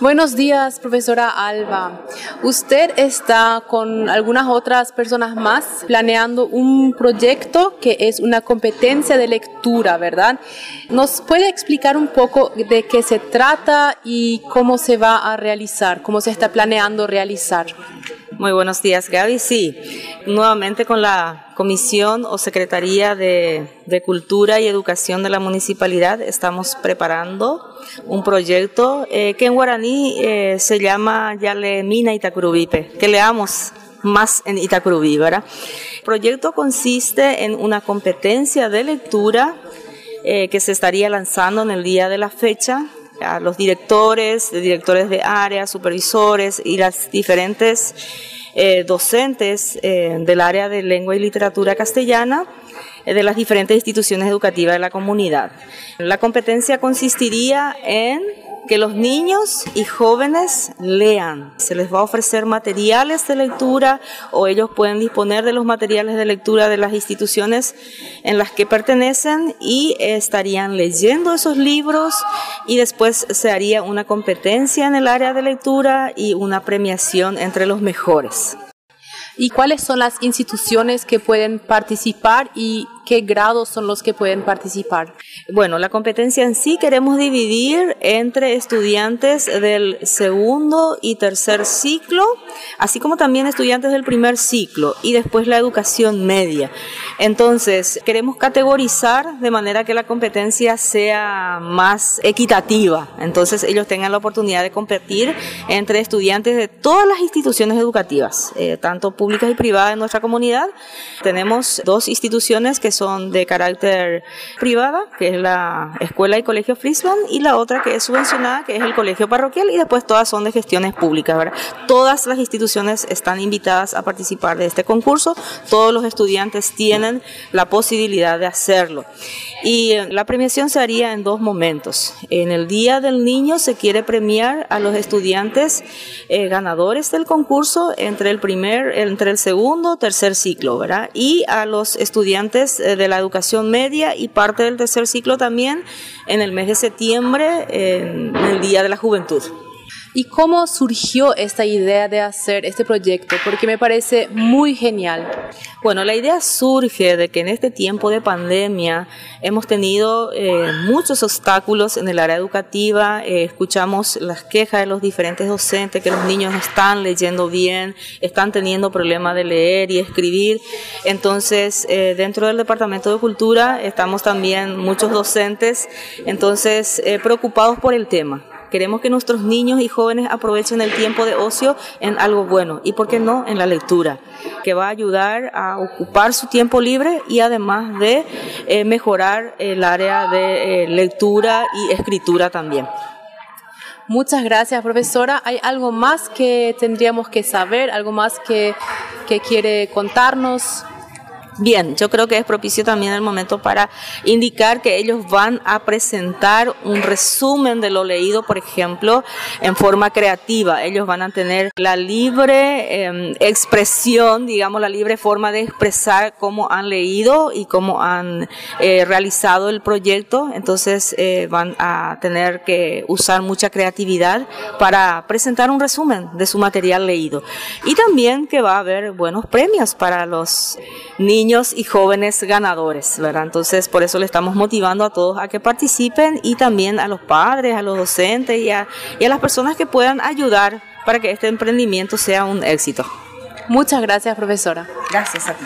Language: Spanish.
Buenos días, profesora Alba. Usted está con algunas otras personas más planeando un proyecto que es una competencia de lectura, ¿verdad? ¿Nos puede explicar un poco de qué se trata y cómo se va a realizar, cómo se está planeando realizar? Muy buenos días, Gaby. Sí, nuevamente con la Comisión o Secretaría de, Cultura y Educación de la Municipalidad estamos preparando un proyecto eh, que en guaraní eh, se llama Yale Mina Itacurubipe, que leamos más en Itacurubí, ¿verdad? El proyecto consiste en una competencia de lectura eh, que se estaría lanzando en el día de la fecha a los directores, directores de área, supervisores y las diferentes eh, docentes eh, del área de lengua y literatura castellana eh, de las diferentes instituciones educativas de la comunidad. La competencia consistiría en que los niños y jóvenes lean. Se les va a ofrecer materiales de lectura o ellos pueden disponer de los materiales de lectura de las instituciones en las que pertenecen y estarían leyendo esos libros y después se haría una competencia en el área de lectura y una premiación entre los mejores. ¿Y cuáles son las instituciones que pueden participar y qué grados son los que pueden participar? Bueno, la competencia en sí queremos dividir entre estudiantes del segundo y tercer ciclo, así como también estudiantes del primer ciclo y después la educación media. Entonces, queremos categorizar de manera que la competencia sea más equitativa. Entonces, ellos tengan la oportunidad de competir entre estudiantes de todas las instituciones educativas, eh, tanto públicas y privadas de nuestra comunidad. Tenemos dos instituciones que son de carácter privada, que es la escuela y colegio Frisman, y la otra que es subvencionada, que es el colegio parroquial, y después todas son de gestiones públicas. ¿verdad? Todas las instituciones están invitadas a participar de este concurso, todos los estudiantes tienen la posibilidad de hacerlo. Y eh, la premiación se haría en dos momentos. En el Día del Niño se quiere premiar a los estudiantes eh, ganadores del concurso entre el primer, entre el segundo, tercer ciclo, ¿verdad? Y a los estudiantes eh, de la educación media y parte del tercer ciclo también en el mes de septiembre, en el Día de la Juventud. ¿Y cómo surgió esta idea de hacer este proyecto? Porque me parece muy genial. Bueno, la idea surge de que en este tiempo de pandemia hemos tenido eh, muchos obstáculos en el área educativa. Eh, escuchamos las quejas de los diferentes docentes que los niños están leyendo bien, están teniendo problemas de leer y escribir. Entonces, eh, dentro del Departamento de Cultura estamos también muchos docentes, entonces preocupados por el tema. Queremos que nuestros niños y jóvenes aprovechen el tiempo de ocio en algo bueno y, ¿por qué no?, en la lectura, que va a ayudar a ocupar su tiempo libre y además de eh, mejorar el área de eh, lectura y escritura también. Muchas gracias, profesora. ¿Hay algo más que tendríamos que saber? ¿Algo más que, que quiere contarnos? Bien, yo creo que es propicio también el momento para indicar que ellos van a presentar un resumen de lo leído, por ejemplo, en forma creativa. Ellos van a tener la libre em, expresión, digamos, la libre forma de expresar cómo han leído y cómo han eh, realizado el proyecto. Entonces eh, van a tener que usar mucha creatividad para presentar un resumen de su material leído. Y también que va a haber buenos premios para los niños y jóvenes ganadores, ¿verdad? Entonces, por eso le estamos motivando a todos a que participen y también a los padres, a los docentes y a, y a las personas que puedan ayudar para que este emprendimiento sea un éxito. Muchas gracias, profesora. Gracias a ti.